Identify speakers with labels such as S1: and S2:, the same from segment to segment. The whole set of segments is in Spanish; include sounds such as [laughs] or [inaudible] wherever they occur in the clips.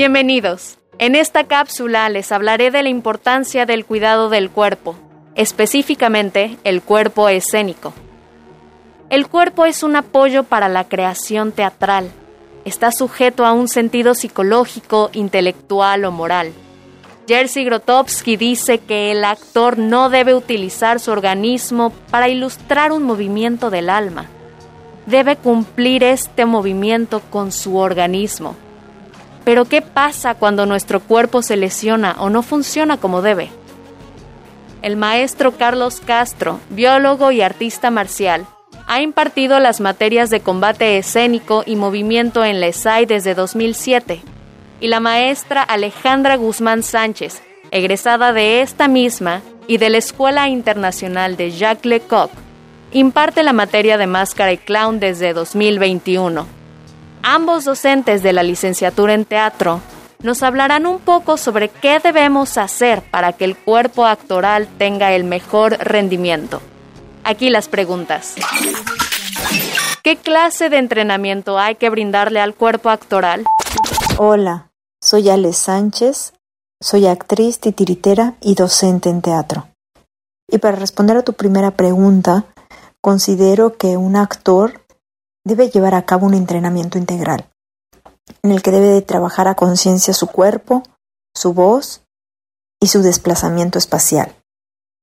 S1: Bienvenidos. En esta cápsula les hablaré de la importancia del cuidado del cuerpo, específicamente el cuerpo escénico. El cuerpo es un apoyo para la creación teatral. Está sujeto a un sentido psicológico, intelectual o moral. Jerzy Grotowski dice que el actor no debe utilizar su organismo para ilustrar un movimiento del alma. Debe cumplir este movimiento con su organismo. Pero ¿qué pasa cuando nuestro cuerpo se lesiona o no funciona como debe? El maestro Carlos Castro, biólogo y artista marcial, ha impartido las materias de combate escénico y movimiento en la ESAI desde 2007, y la maestra Alejandra Guzmán Sánchez, egresada de esta misma y de la Escuela Internacional de Jacques Lecoq, imparte la materia de máscara y clown desde 2021. Ambos docentes de la licenciatura en teatro nos hablarán un poco sobre qué debemos hacer para que el cuerpo actoral tenga el mejor rendimiento. Aquí las preguntas. ¿Qué clase de entrenamiento hay que brindarle al cuerpo actoral?
S2: Hola, soy Ale Sánchez, soy actriz, titiritera y docente en teatro. Y para responder a tu primera pregunta, considero que un actor debe llevar a cabo un entrenamiento integral, en el que debe de trabajar a conciencia su cuerpo, su voz y su desplazamiento espacial.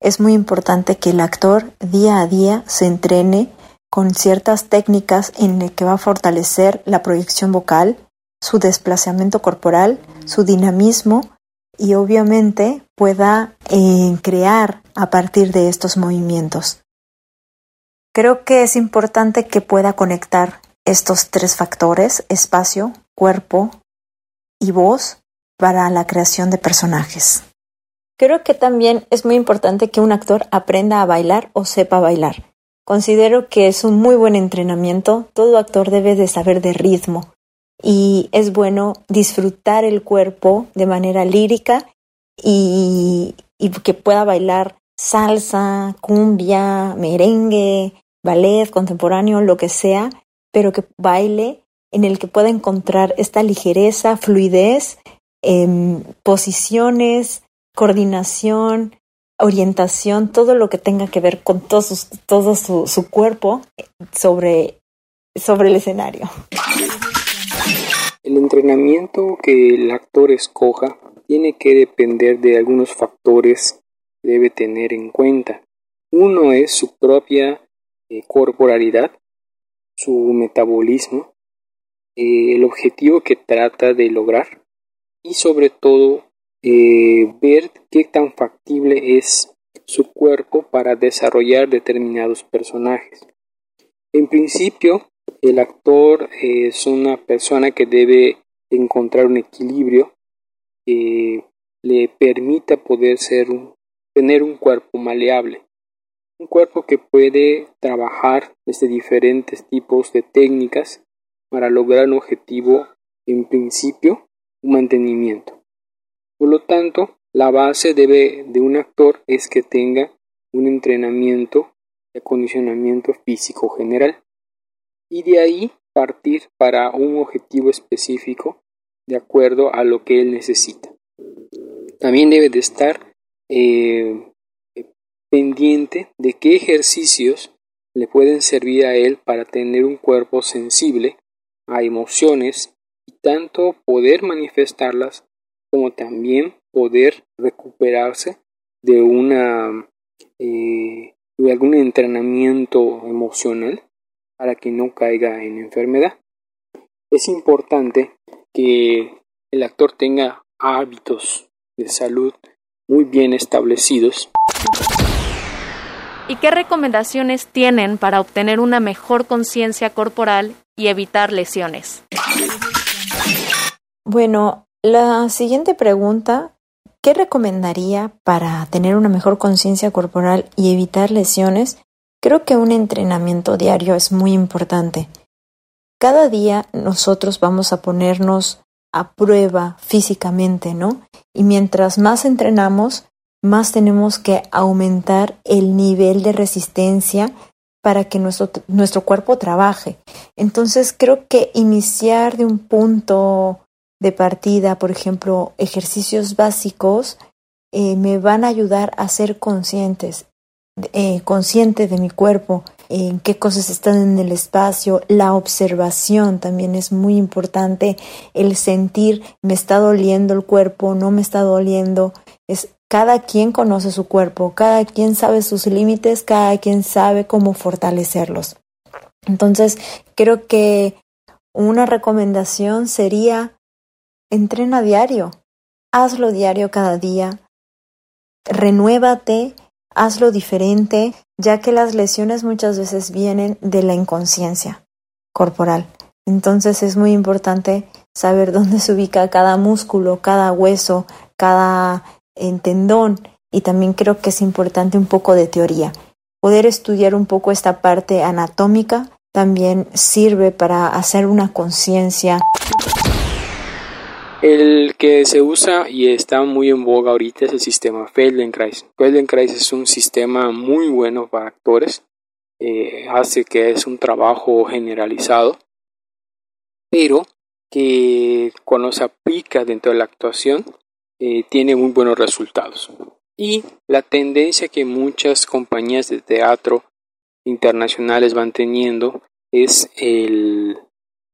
S2: Es muy importante que el actor día a día se entrene con ciertas técnicas en el que va a fortalecer la proyección vocal, su desplazamiento corporal, su dinamismo y obviamente pueda eh, crear a partir de estos movimientos. Creo que es importante que pueda conectar estos tres factores, espacio, cuerpo y voz, para la creación de personajes. Creo que también es muy importante que un actor aprenda a bailar o sepa bailar. Considero que es un muy buen entrenamiento, todo actor debe de saber de ritmo y es bueno disfrutar el cuerpo de manera lírica y, y que pueda bailar salsa, cumbia, merengue, ballet contemporáneo, lo que sea, pero que baile en el que pueda encontrar esta ligereza, fluidez, em, posiciones, coordinación, orientación, todo lo que tenga que ver con todo su, todo su, su cuerpo sobre, sobre el escenario.
S3: El entrenamiento que el actor escoja tiene que depender de algunos factores debe tener en cuenta. Uno es su propia eh, corporalidad, su metabolismo, eh, el objetivo que trata de lograr y sobre todo eh, ver qué tan factible es su cuerpo para desarrollar determinados personajes. En principio, el actor es una persona que debe encontrar un equilibrio que le permita poder ser tener un cuerpo maleable un cuerpo que puede trabajar desde diferentes tipos de técnicas para lograr un objetivo, en principio, un mantenimiento. Por lo tanto, la base debe de un actor es que tenga un entrenamiento de acondicionamiento físico general y de ahí partir para un objetivo específico de acuerdo a lo que él necesita. También debe de estar eh, pendiente de qué ejercicios le pueden servir a él para tener un cuerpo sensible a emociones y tanto poder manifestarlas como también poder recuperarse de una eh, de algún entrenamiento emocional para que no caiga en enfermedad. Es importante que el actor tenga hábitos de salud muy bien establecidos
S1: ¿Y qué recomendaciones tienen para obtener una mejor conciencia corporal y evitar lesiones.
S2: Bueno, la siguiente pregunta, ¿qué recomendaría para tener una mejor conciencia corporal y evitar lesiones? Creo que un entrenamiento diario es muy importante. Cada día nosotros vamos a ponernos a prueba físicamente, ¿no? Y mientras más entrenamos, más tenemos que aumentar el nivel de resistencia para que nuestro, nuestro cuerpo trabaje. Entonces creo que iniciar de un punto de partida, por ejemplo, ejercicios básicos, eh, me van a ayudar a ser conscientes, eh, consciente de mi cuerpo, en qué cosas están en el espacio, la observación también es muy importante, el sentir, me está doliendo el cuerpo, no me está doliendo, es cada quien conoce su cuerpo, cada quien sabe sus límites, cada quien sabe cómo fortalecerlos. Entonces, creo que una recomendación sería entrena diario, hazlo diario cada día, renuévate, hazlo diferente, ya que las lesiones muchas veces vienen de la inconsciencia corporal. Entonces es muy importante saber [laughs] dónde se ubica cada músculo, cada hueso, cada en tendón y también creo que es importante un poco de teoría. Poder estudiar un poco esta parte anatómica también sirve para hacer una conciencia.
S3: El que se usa y está muy en boga ahorita es el sistema Feldenkrais. Feldenkrais es un sistema muy bueno para actores, eh, hace que es un trabajo generalizado, pero que cuando se aplica dentro de la actuación eh, tiene muy buenos resultados. Y la tendencia que muchas compañías de teatro internacionales van teniendo es el,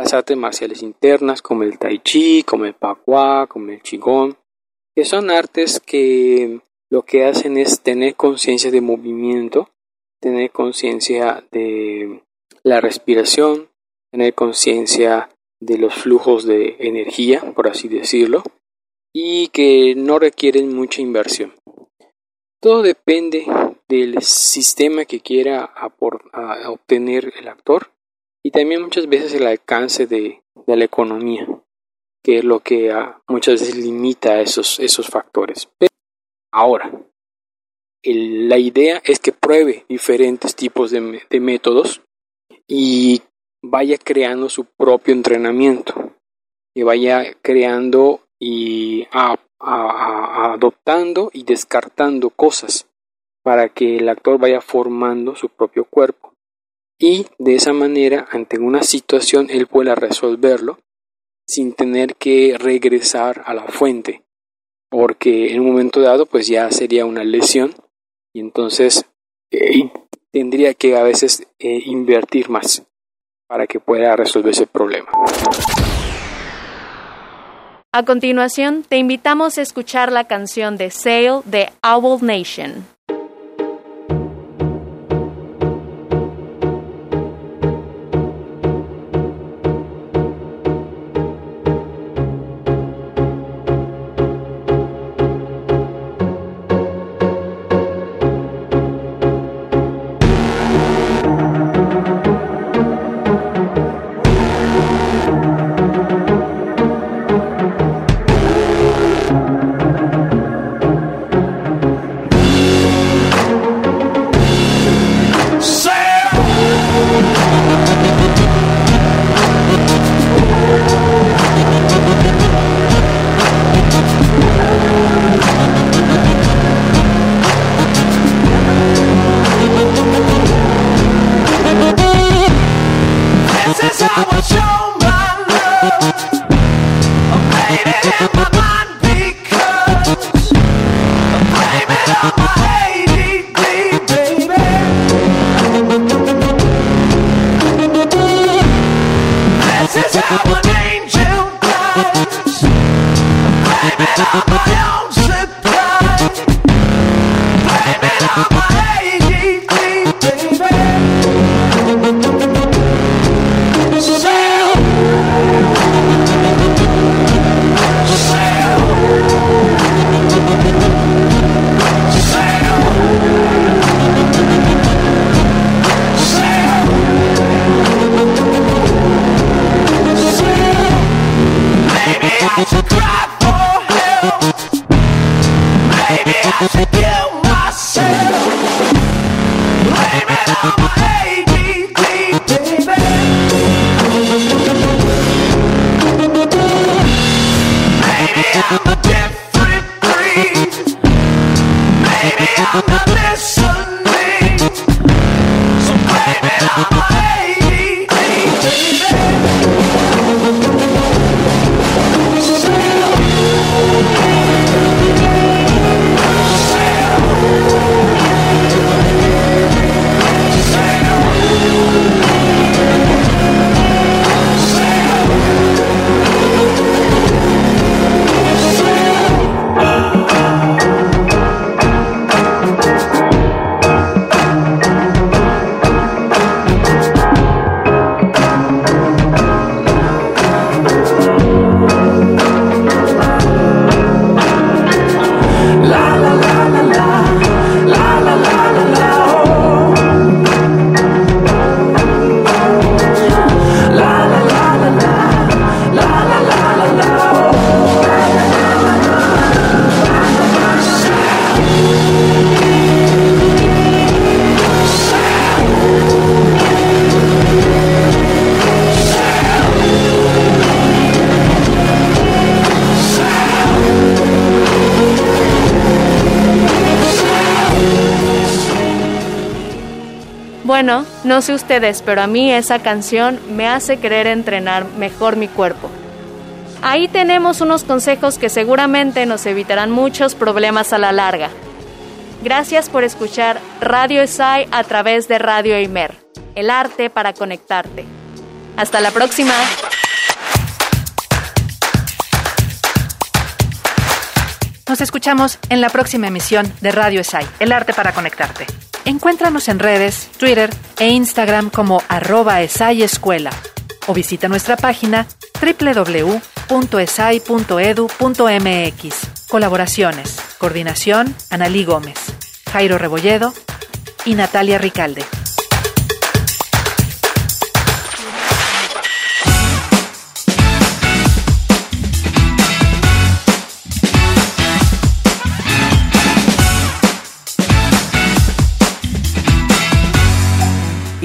S3: las artes marciales internas como el tai chi, como el pakwa, como el qigong, que son artes que lo que hacen es tener conciencia de movimiento, tener conciencia de la respiración, tener conciencia de los flujos de energía, por así decirlo, y que no requieren mucha inversión. Todo depende del sistema que quiera obtener el actor y también muchas veces el alcance de, la economía, que es lo que muchas veces limita esos, esos factores. ahora, la idea es que pruebe diferentes tipos de, de métodos y vaya creando su propio entrenamiento, que vaya creando y adoptando y descartando cosas para que el actor vaya formando su propio cuerpo y de esa manera ante una situación él pueda resolverlo sin tener que regresar a la fuente porque en un momento dado pues ya sería una lesión y entonces eh, tendría que a veces eh, invertir más para que pueda resolver ese problema.
S1: A continuación, te invitamos a escuchar la canción de Sail de Owl Nation. No sé ustedes, pero a mí esa canción me hace querer entrenar mejor mi cuerpo. Ahí tenemos unos consejos que seguramente nos evitarán muchos problemas a la larga. Gracias por escuchar Radio ESAI a través de Radio Eimer, el arte para conectarte. Hasta la próxima.
S4: Nos escuchamos en la próxima emisión de Radio ESAI, el arte para conectarte. Encuéntranos en redes, Twitter e Instagram como arroba esayescuela o visita nuestra página www.esai.edu.mx. Colaboraciones, coordinación, Analí Gómez, Jairo Rebolledo y Natalia Ricalde.